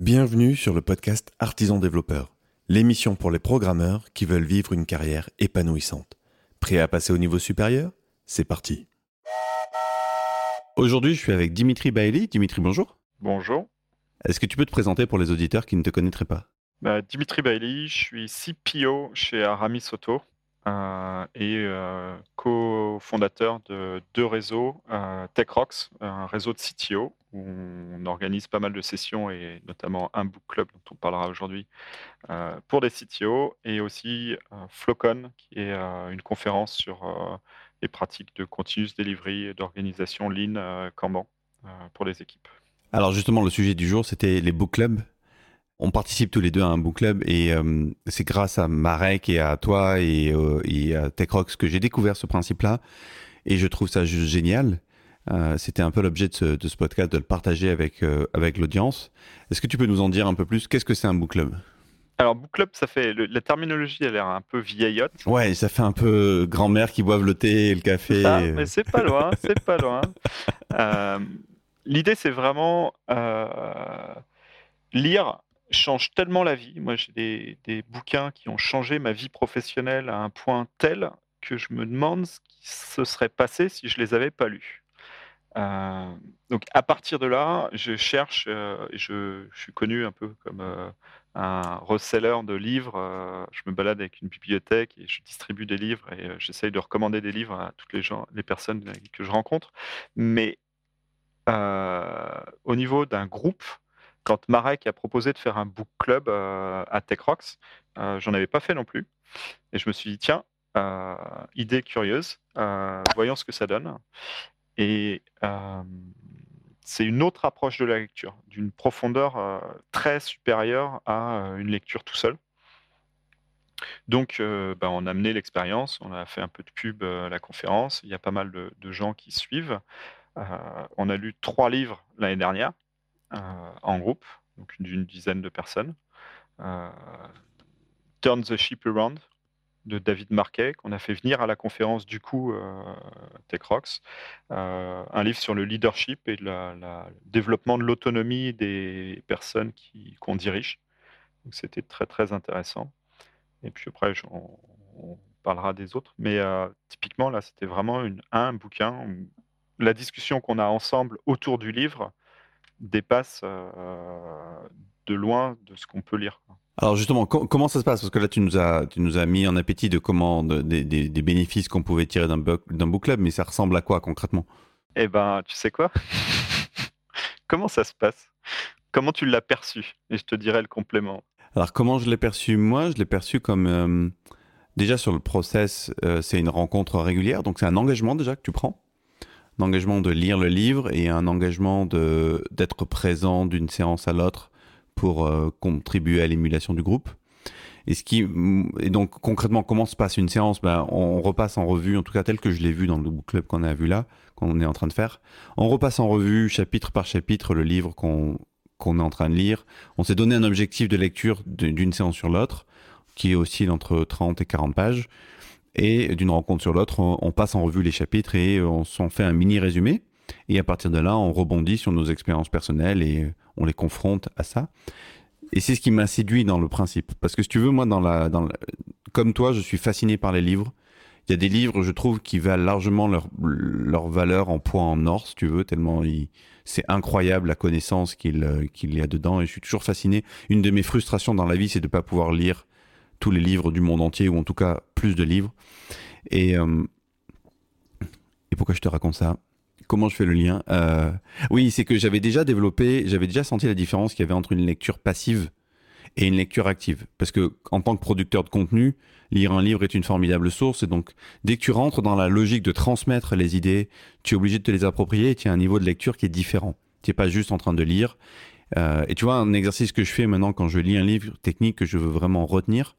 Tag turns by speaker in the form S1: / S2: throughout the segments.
S1: Bienvenue sur le podcast Artisan Développeur, l'émission pour les programmeurs qui veulent vivre une carrière épanouissante. Prêt à passer au niveau supérieur? C'est parti. Aujourd'hui, je suis avec Dimitri Bailey. Dimitri, bonjour.
S2: Bonjour.
S1: Est-ce que tu peux te présenter pour les auditeurs qui ne te connaîtraient pas?
S2: Bah, Dimitri Bailey, je suis CPO chez Aramis Auto et euh, cofondateur de deux réseaux, euh, TechRox, un réseau de CTO où on organise pas mal de sessions et notamment un book club dont on parlera aujourd'hui euh, pour des CTO et aussi euh, Flocon qui est euh, une conférence sur euh, les pratiques de continuous delivery et d'organisation lean euh, Kanban euh, pour les équipes.
S1: Alors justement, le sujet du jour, c'était les book clubs. On participe tous les deux à un book club et euh, c'est grâce à Marek et à toi et, euh, et à TechRox que j'ai découvert ce principe-là et je trouve ça juste génial. Euh, C'était un peu l'objet de ce, de ce podcast, de le partager avec, avec l'audience. Est-ce que tu peux nous en dire un peu plus? Qu'est-ce que c'est un book club?
S2: Alors book club, ça fait le- la terminologie a l'air un peu vieillotte.
S1: Ouais, ça fait un peu grand-mère qui boivent le thé et le café.
S2: Ça, mais c'est pas loin, c'est pas loin. L'idée, c'est vraiment lire change tellement la vie. Moi, j'ai des, des bouquins qui ont changé ma vie professionnelle à un point tel que je me demande ce qui se serait passé si je les avais pas lus. Euh, donc, à partir de là, je cherche. euh, je, suis connu un peu comme euh, un reseller de livres. je me balade avec une bibliothèque et je distribue des livres et j'essaye de recommander des livres à toutes les gens, les personnes que je rencontre. Mais au niveau d'un groupe, quand Marek a proposé de faire un book club euh, à TechRox, euh, j'en avais pas fait non plus. Et je me suis dit, tiens, euh, idée curieuse, voyons ce que ça donne. Et c'est une autre approche de la lecture, d'une profondeur très supérieure à une lecture tout seul. Donc, bah, on a mené l'expérience, on a fait un peu de pub à la conférence, il y a pas mal de, gens qui suivent. On a lu trois livres l'année dernière en groupe, donc d'une dizaine de personnes. Euh, Turn the Ship Around de David Marquet, qu'on a fait venir à la conférence du coup euh, TechRox. Euh, un livre sur le leadership et le développement de l'autonomie des personnes qu'on dirige. C'était très très intéressant. Et puis après, on, parlera des autres. Mais euh, typiquement, là, c'était vraiment un bouquin la discussion qu'on a ensemble autour du livre dépasse euh, de loin de ce qu'on peut lire.
S1: Alors justement, co- comment ça se passe? Parce que là, tu nous as, tu nous as mis en appétit de comment, de- des, bénéfices qu'on pouvait tirer d'un book, d'un book club, mais ça ressemble à quoi concrètement?
S2: Eh ben, tu sais quoi? Comment ça se passe? Comment tu l'as perçu? Et je te dirai le complément.
S1: Alors comment je l'ai perçu? Moi, je l'ai perçu comme euh, déjà sur le process, euh, c'est une rencontre régulière, donc c'est un engagement déjà que tu prends, un engagement de lire le livre et un engagement d'être présent d'une séance à l'autre pour euh, contribuer à l'émulation du groupe. Et ce qui et donc concrètement comment se passe une séance? Ben, on repasse en revue, en tout cas tel que je l'ai vu dans le book club qu'on a vu là, qu'on est en train de faire. On repasse en revue chapitre par chapitre le livre qu'on qu'on est en train de lire. On s'est donné un objectif de lecture d'une séance sur l'autre, qui oscille entre 30 et 40 pages. Et d'une rencontre sur l'autre, on, passe en revue les chapitres et on s'en fait un mini résumé. Et à partir de là, on rebondit sur nos expériences personnelles et on les confronte à ça. Et c'est ce qui m'a séduit dans le principe. Parce que si tu veux, moi, dans la, dans comme toi, je suis fasciné par les livres. Il y a des livres, je trouve, qui valent largement leur, leur valeur en poids en or, si tu veux, tellement c'est incroyable la connaissance euh, qu'il y a dedans. Et je suis toujours fasciné. Une de mes frustrations dans la vie, c'est de ne pas pouvoir lire tous les livres du monde entier, ou en tout cas plus de livres. Et, euh, et pourquoi je te raconte ça? Comment je fais le lien? Euh, Oui, c'est que j'avais déjà développé, j'avais déjà senti la différence qu'il y avait entre une lecture passive et une lecture active. Parce que en tant que producteur de contenu, lire un livre est une formidable source. Et donc, dès que tu rentres dans la logique de transmettre les idées, tu es obligé de te les approprier et tu as un niveau de lecture qui est différent. Tu n'es pas juste en train de lire. Euh, et tu vois, un exercice que je fais maintenant quand je lis un livre technique que je veux vraiment retenir,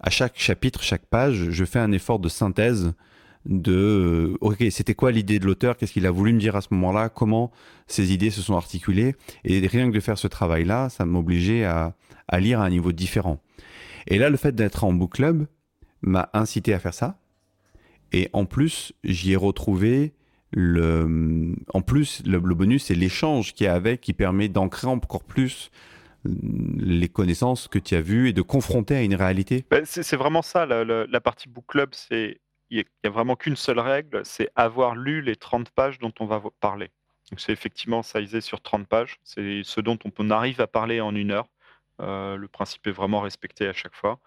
S1: à chaque chapitre, chaque page, je fais un effort de synthèse de euh, ok c'était quoi l'idée de l'auteur? Qu'est-ce qu'il a voulu me dire à ce moment-là? Comment ces idées se sont articulées? Et rien que de faire ce travail là ça m'obligeait à, à lire à un niveau différent. Et là le fait d'être en book club m'a incité à faire ça. Et en plus j'y ai retrouvé en plus le, bonus c'est l'échange qu'il y a avec qui permet d'ancrer encore plus les connaissances que tu as vues et de confronter à une réalité
S2: ben, C'est vraiment ça, la, partie book club, c'est il n'y a, vraiment qu'une seule règle, c'est avoir lu les 30 pages dont on va parler. C'est effectivement sizé sur 30 pages, c'est ce dont on arrive à parler en une heure. Euh, le principe est vraiment respecté à chaque fois.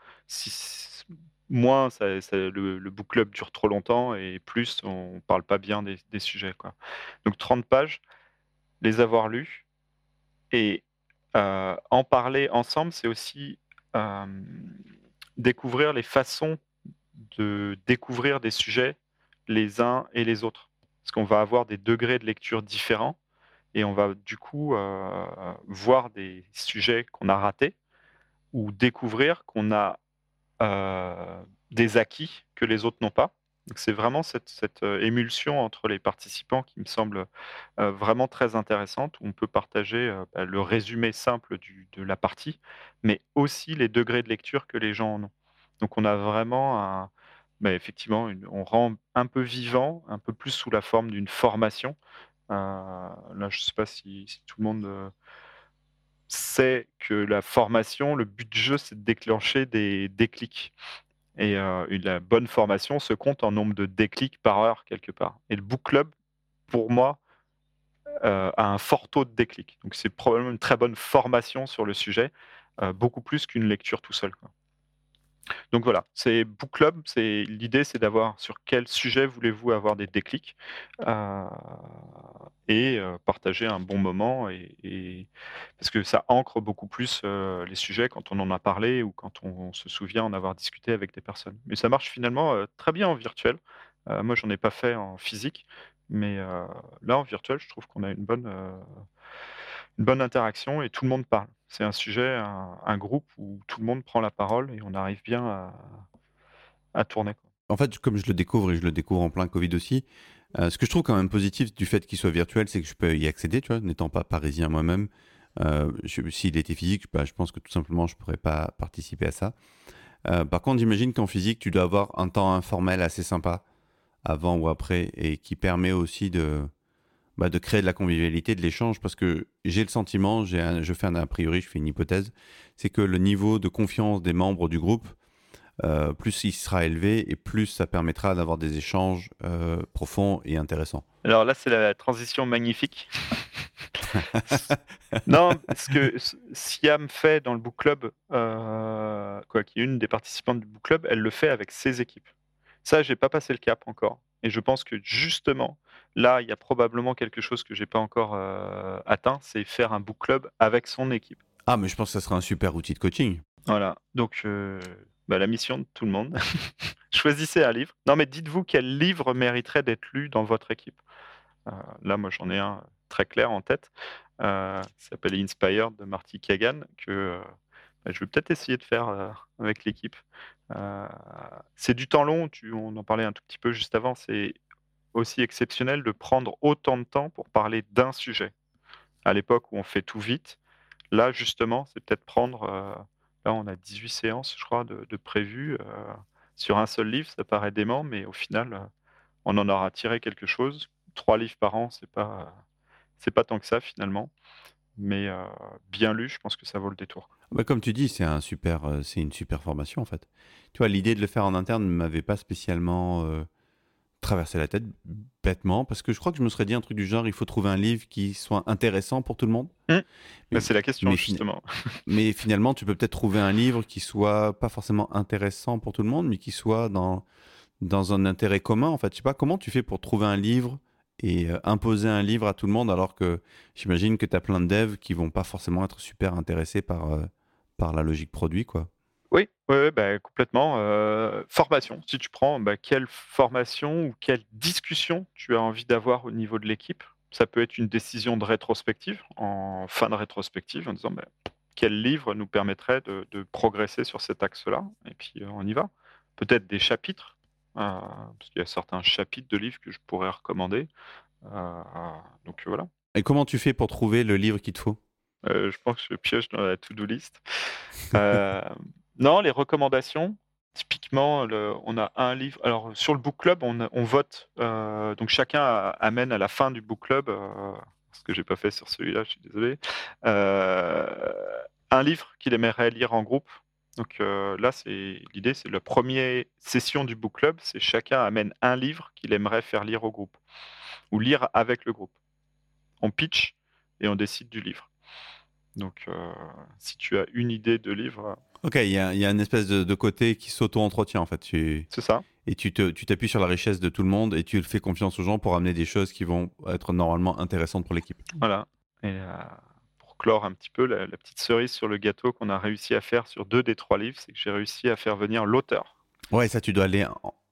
S2: Moins le, book club dure trop longtemps et plus on parle pas bien des, sujets. Quoi. Donc 30 pages, les avoir lus et euh, en parler ensemble, c'est aussi euh, découvrir les façons de découvrir des sujets les uns et les autres. Parce qu'on va avoir des degrés de lecture différents et on va du coup euh, voir des sujets qu'on a ratés ou découvrir qu'on a des acquis que les autres n'ont pas c'est vraiment cette, euh, émulsion entre les participants qui me semble euh, vraiment très intéressante, on peut partager euh, bah, le résumé simple de la partie, mais aussi les degrés de lecture que les gens en ont. Donc on a vraiment un, bah, effectivement, on rend un peu vivant, un peu plus sous la forme d'une formation. là, je ne sais pas si, tout le monde sait que la formation, le but du jeu, c'est de déclencher des déclics. Et euh, la bonne formation se compte en nombre de déclics par heure quelque part. Et le book club, pour moi, euh, a un fort taux de déclics. Donc c'est probablement une très bonne formation sur le sujet, euh, beaucoup plus qu'une lecture tout seul. Donc voilà, c'est Book Club. C'est l'idée, c'est d'avoir sur quel sujet voulez-vous avoir des déclics euh, et euh, partager un bon moment et, parce que ça ancre beaucoup plus euh, les sujets quand on en a parlé ou quand on, se souvient en avoir discuté avec des personnes. Mais ça marche finalement très bien en virtuel. moi, j'en ai pas fait en physique, mais là en virtuel, je trouve qu'on a une bonne une bonne interaction et tout le monde parle. C'est un sujet, un, groupe où tout le monde prend la parole et on arrive bien à, tourner.
S1: En fait, comme je le découvre et je le découvre en plein Covid aussi, euh, ce que je trouve quand même positif du fait qu'il soit virtuel, c'est que je peux y accéder, tu vois, n'étant pas parisien moi-même. Euh, S'il était physique, bah, je pense que tout simplement, je ne pourrais pas participer à ça. Euh, par contre, j'imagine qu'en physique, tu dois avoir un temps informel assez sympa avant ou après et qui permet aussi de, bah, de créer de la convivialité, de l'échange, parce que j'ai le sentiment, je fais un a priori, je fais une hypothèse, c'est que le niveau de confiance des membres du groupe, euh, plus il sera élevé et plus ça permettra d'avoir des échanges euh, profonds et intéressants.
S2: Alors là, c'est la transition magnifique. non, ce que Siam fait dans le book club, euh, quoi, qui est une des participantes du book club, elle le fait avec ses équipes. Ça, j'ai pas passé le cap encore. Et je pense que justement, là, il y a probablement quelque chose que j'ai pas encore euh, atteint, c'est faire un book club avec son équipe.
S1: Ah, mais je pense que ça sera un super outil de coaching.
S2: Voilà. Donc, euh, bah, la mission de tout le monde. Choisissez un livre. Non, mais dites-vous quel livre mériterait d'être lu dans votre équipe. Euh, là, moi, j'en ai un très clair en tête. Euh, s'appelle Inspired de Marty Kagan, que bah, je vais peut-être essayer de faire avec l'équipe. C'est du temps long, tu, on en parlait un tout petit peu juste avant, c'est aussi exceptionnel de prendre autant de temps pour parler d'un sujet. À l'époque où on fait tout vite, là justement, c'est peut-être prendre, là on a 18 séances, je crois, de, de prévues sur un seul livre, ça paraît dément, mais au final, on en aura tiré quelque chose. Trois livres par an, c'est pas, c'est pas tant que ça finalement mais bien lu, je pense que ça vaut le détour.
S1: Bah, comme tu dis, c'est un super, c'est une super formation en fait. Tu vois, l'idée de le faire en interne ne m'avait pas spécialement traversé la tête bêtement, parce que je crois que je me serais dit un truc du genre, il faut trouver un livre qui soit intéressant pour tout le monde.
S2: Mmh. Bah, c'est la question justement.
S1: mais finalement, tu peux peut-être trouver un livre qui soit pas forcément intéressant pour tout le monde, mais qui soit dans dans un intérêt commun. En fait, je sais pas comment tu fais pour trouver un livre et euh, imposer un livre à tout le monde alors que j'imagine que tu as plein de devs qui vont pas forcément être super intéressés par, euh, par la logique produit quoi.
S2: Oui, oui, bah, complètement. Euh, formation, si tu prends bah, quelle formation ou quelle discussion tu as envie d'avoir au niveau de l'équipe, ça peut être une décision de rétrospective, en fin de rétrospective, en disant bah, quel livre nous permettrait de, progresser sur cet axe-là, et puis on y va. Peut-être des chapitres, parce qu'il y a certains chapitres de livres que je pourrais recommander. Euh, donc voilà.
S1: Et comment tu fais pour trouver le livre qu'il te faut?
S2: Euh, Je pense que je pioche dans la to-do list. non, les recommandations. Typiquement, on a un livre. Alors, sur le book club, on, vote. donc, chacun amène à la fin du book club, ce que j'ai pas fait sur celui-là, je suis désolé, un livre qu'il aimerait lire en groupe. Donc là, c'est l'idée, c'est la première session du book club, c'est chacun amène un livre qu'il aimerait faire lire au groupe ou lire avec le groupe. On pitch et on décide du livre. Donc, si tu as une idée de livre.
S1: Ok, il y a, y a, une espèce de, côté qui s'auto-entretient en fait. Tu...
S2: C'est ça.
S1: Et tu t'appuies tu sur la richesse de tout le monde et tu fais confiance aux gens pour amener des choses qui vont être normalement intéressantes pour l'équipe.
S2: Voilà. Et clore un petit peu, la, petite cerise sur le gâteau qu'on a réussi à faire sur deux des trois livres, c'est que j'ai réussi à faire venir l'auteur.
S1: Ouais, ça, tu dois aller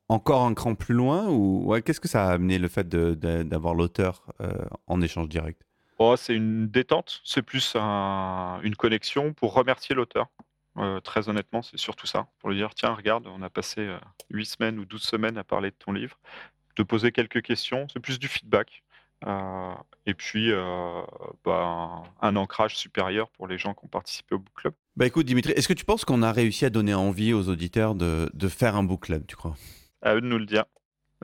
S1: encore un cran plus loin ou ouais, qu'est-ce que ça a amené le fait d'avoir l'auteur en échange direct?
S2: Oh, c'est une détente, c'est plus une connexion pour remercier l'auteur. Euh, très honnêtement, c'est surtout ça, pour lui dire tiens, regarde, on a passé 8 euh, semaines ou 12 semaines à parler de ton livre, te poser quelques questions, c'est plus du feedback. Euh, et puis, bah, un, ancrage supérieur pour les gens qui ont participé au book club.
S1: Bah écoute, Dimitri, est-ce que tu penses qu'on a réussi à donner envie aux auditeurs de, de faire un book club, tu crois?
S2: À eux de nous le dire.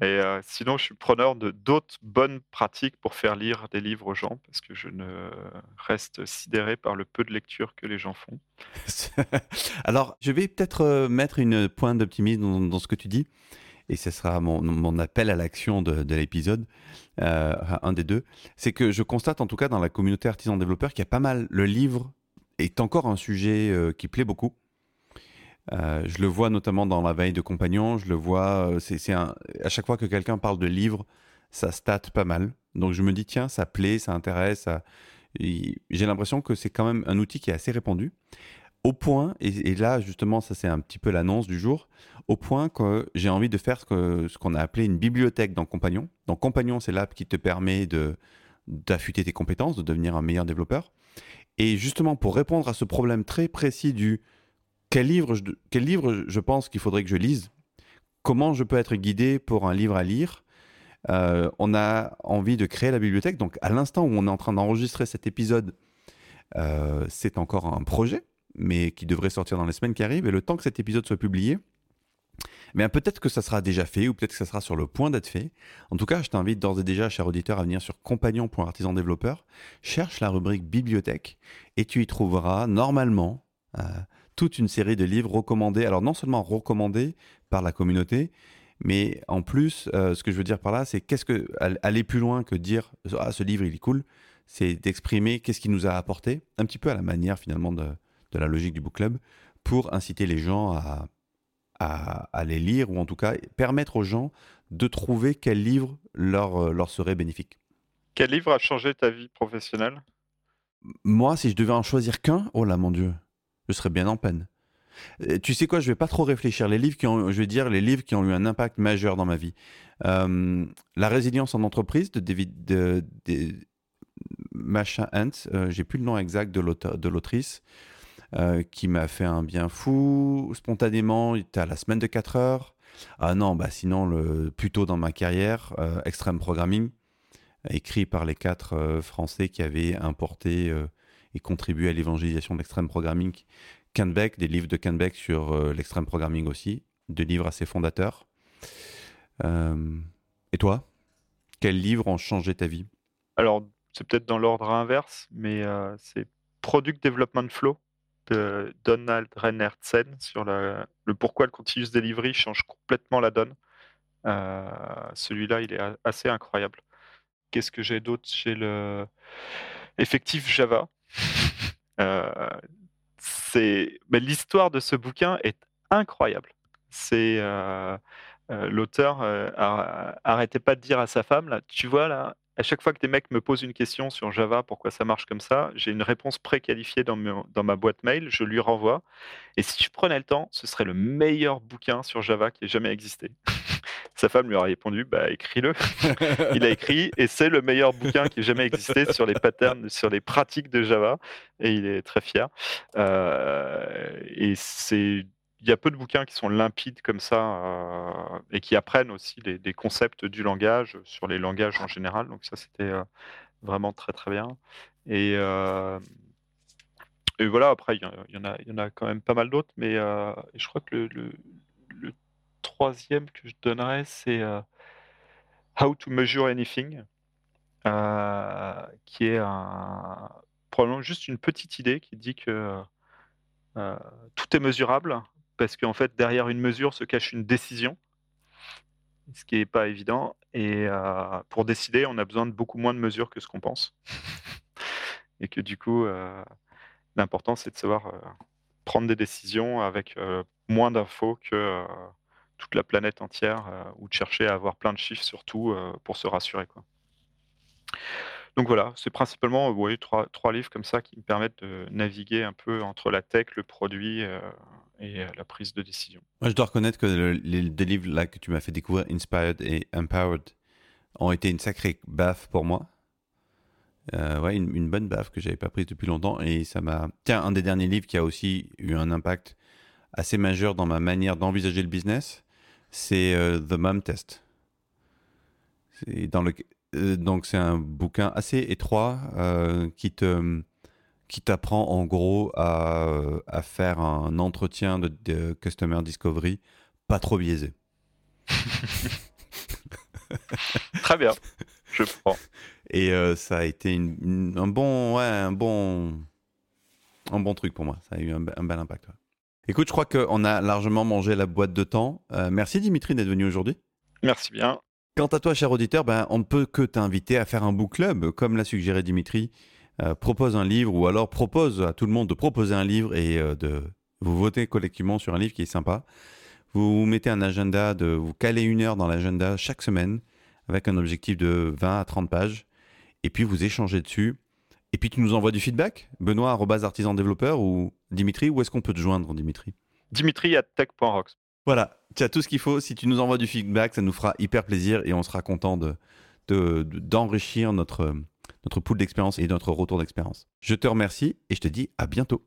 S2: Et sinon, je suis preneur de d'autres bonnes pratiques pour faire lire des livres aux gens, parce que je ne reste sidéré par le peu de lecture que les gens font.
S1: Alors, je vais peut-être mettre une pointe d'optimisme dans, ce que tu dis, et ce sera mon, appel à l'action de, l'épisode, un des deux. C'est que je constate, en tout cas, dans la communauté artisan-développeur, qu'il y a pas mal. Le livre est encore un sujet qui plaît beaucoup. Euh, je le vois notamment dans la veille de compagnons. Je le vois, euh, c'est à chaque fois que quelqu'un parle de livre, ça state pas mal. Donc je me dis tiens, ça plaît, ça intéresse. J'ai l'impression que c'est quand même un outil qui est assez répandu. Au point, et, là justement, ça c'est un petit peu l'annonce du jour, au point que j'ai envie de faire ce qu'on a appelé une bibliothèque dans Compagnon. Donc Compagnon, c'est l'app qui te permet d'affûter tes compétences, de devenir un meilleur développeur. Et justement, pour répondre à ce problème très précis du quel livre, je, quel livre je pense qu'il faudrait que je lise Comment je peux être guidé pour un livre à lire euh, On a envie de créer la bibliothèque. Donc, à l'instant où on est en train d'enregistrer cet épisode, euh, c'est encore un projet, mais qui devrait sortir dans les semaines qui arrivent. Et le temps que cet épisode soit publié, mais peut-être que ça sera déjà fait ou peut-être que ça sera sur le point d'être fait. En tout cas, je t'invite d'ores et déjà, cher auditeur, à venir sur compagnon.artisandéveloppeur. Cherche la rubrique bibliothèque et tu y trouveras normalement euh, toute une série de livres recommandés. Alors non seulement recommandés par la communauté, mais en plus, euh, ce que je veux dire par là, c'est qu'est-ce que aller plus loin que dire ah ce livre il est cool, c'est d'exprimer qu'est-ce qu'il nous a apporté, un petit peu à la manière finalement de, la logique du book club, pour inciter les gens à, à, les lire ou en tout cas permettre aux gens de trouver quel livre leur, euh, leur serait bénéfique.
S2: Quel livre a changé ta vie professionnelle?
S1: Moi, si je devais en choisir qu'un, oh là mon Dieu, je serais bien en peine. Tu sais quoi, je vais pas trop réfléchir. Les livres qui ont, je vais dire, les livres qui ont eu un impact majeur dans ma vie. Euh, la résilience en entreprise de David de, Machin Hunt, euh, j'ai plus le nom exact de l'autrice, euh, qui m'a fait un bien fou spontanément. Était à la semaine de 4 heures. Ah non, bah sinon, le, plutôt dans ma carrière, Extreme Programming, écrit par les quatre Français qui avaient importé et contribuer à l'évangélisation de l'extrême programming. Beck, des livres de Beck sur euh, l'extrême programming aussi, deux livres assez fondateurs. Euh, et toi, quels livres ont changé ta vie?
S2: Alors, c'est peut-être dans l'ordre inverse, mais euh, c'est Product Development Flow de Donald Reinertsen sur le, pourquoi le continuous delivery change complètement la donne. Celui-là, il est assez incroyable. Qu'est-ce que j'ai d'autre? J'ai le effectif Java euh, c'est, mais l'histoire de ce bouquin est incroyable. C'est euh, euh, l'auteur arrêtait pas de dire à sa femme là, tu vois là, à chaque fois que des mecs me posent une question sur Java, pourquoi ça marche comme ça, j'ai une réponse préqualifiée dans, ma boîte mail, je lui renvoie. Et si je prenais le temps, ce serait le meilleur bouquin sur Java qui ait jamais existé. Sa femme lui a répondu bah, écris-le. il a écrit et c'est le meilleur bouquin qui ait jamais existé sur les patterns, sur les pratiques de Java. Et il est très fier. Euh, et c'est il y a peu de bouquins qui sont limpides comme ça euh, et qui apprennent aussi des, concepts du langage sur les langages en général. Donc ça, c'était euh, vraiment très très bien. Et, et voilà, après, il y, en a, y en a quand même pas mal d'autres, mais je crois que le, troisième que je donnerais, c'est euh, How to Measure Anything, euh, qui est un, probablement juste une petite idée qui dit que tout est mesurable parce qu'en fait, derrière une mesure se cache une décision, ce qui n'est pas évident. Et pour décider, on a besoin de beaucoup moins de mesures que ce qu'on pense. et que du coup, l'important, c'est de savoir prendre des décisions avec moins d'infos que toute la planète entière, ou de chercher à avoir plein de chiffres surtout pour se rassurer. Donc voilà, c'est principalement trois livres comme ça qui me permettent de naviguer un peu entre la tech, le produit et la prise de décision.
S1: Moi, je dois reconnaître que les deux livres là que tu m'as fait découvrir, Inspired et Empowered, ont été une sacrée baffe pour moi. Euh, ouais, une, bonne baffe que j'avais pas prise depuis longtemps et ça m'a. Tiens, un des derniers livres qui a aussi eu un impact assez majeur dans ma manière d'envisager le business, c'est euh, The Mom Test. Euh, donc c'est un bouquin assez étroit qui te qui t'apprend en gros à, à, faire un entretien de, de customer discovery pas trop biaisé.
S2: Très bien, je prends.
S1: Et euh, ça a été un bon, ouais, un bon, un bon truc pour moi. Ça a eu un, bel impact. Écoute, je crois qu'on a largement mangé la boîte de temps. Euh, merci Dimitri d'être venu aujourd'hui.
S2: Merci bien.
S1: Quant à toi, cher auditeur, ben, on ne peut que t'inviter à faire un book club, comme l'a suggéré Dimitri. Euh, propose un livre ou alors propose à tout le monde de proposer un livre et de vous voter collectivement sur un livre qui est sympa. Vous, vous mettez un agenda, de vous caler une heure dans l'agenda chaque semaine avec un objectif de 20 à 30 pages et puis vous échangez dessus. Et puis tu nous envoies du feedback, Benoît, artisan développeur ou Dimitri, où est-ce qu'on peut te joindre, Dimitri?
S2: Dimitri à tech.rocks.
S1: Voilà, tu as tout ce qu'il faut. Si tu nous envoies du feedback, ça nous fera hyper plaisir et on sera content de, d'enrichir notre, notre pool d'expérience et notre retour d'expérience. Je te remercie et je te dis à bientôt.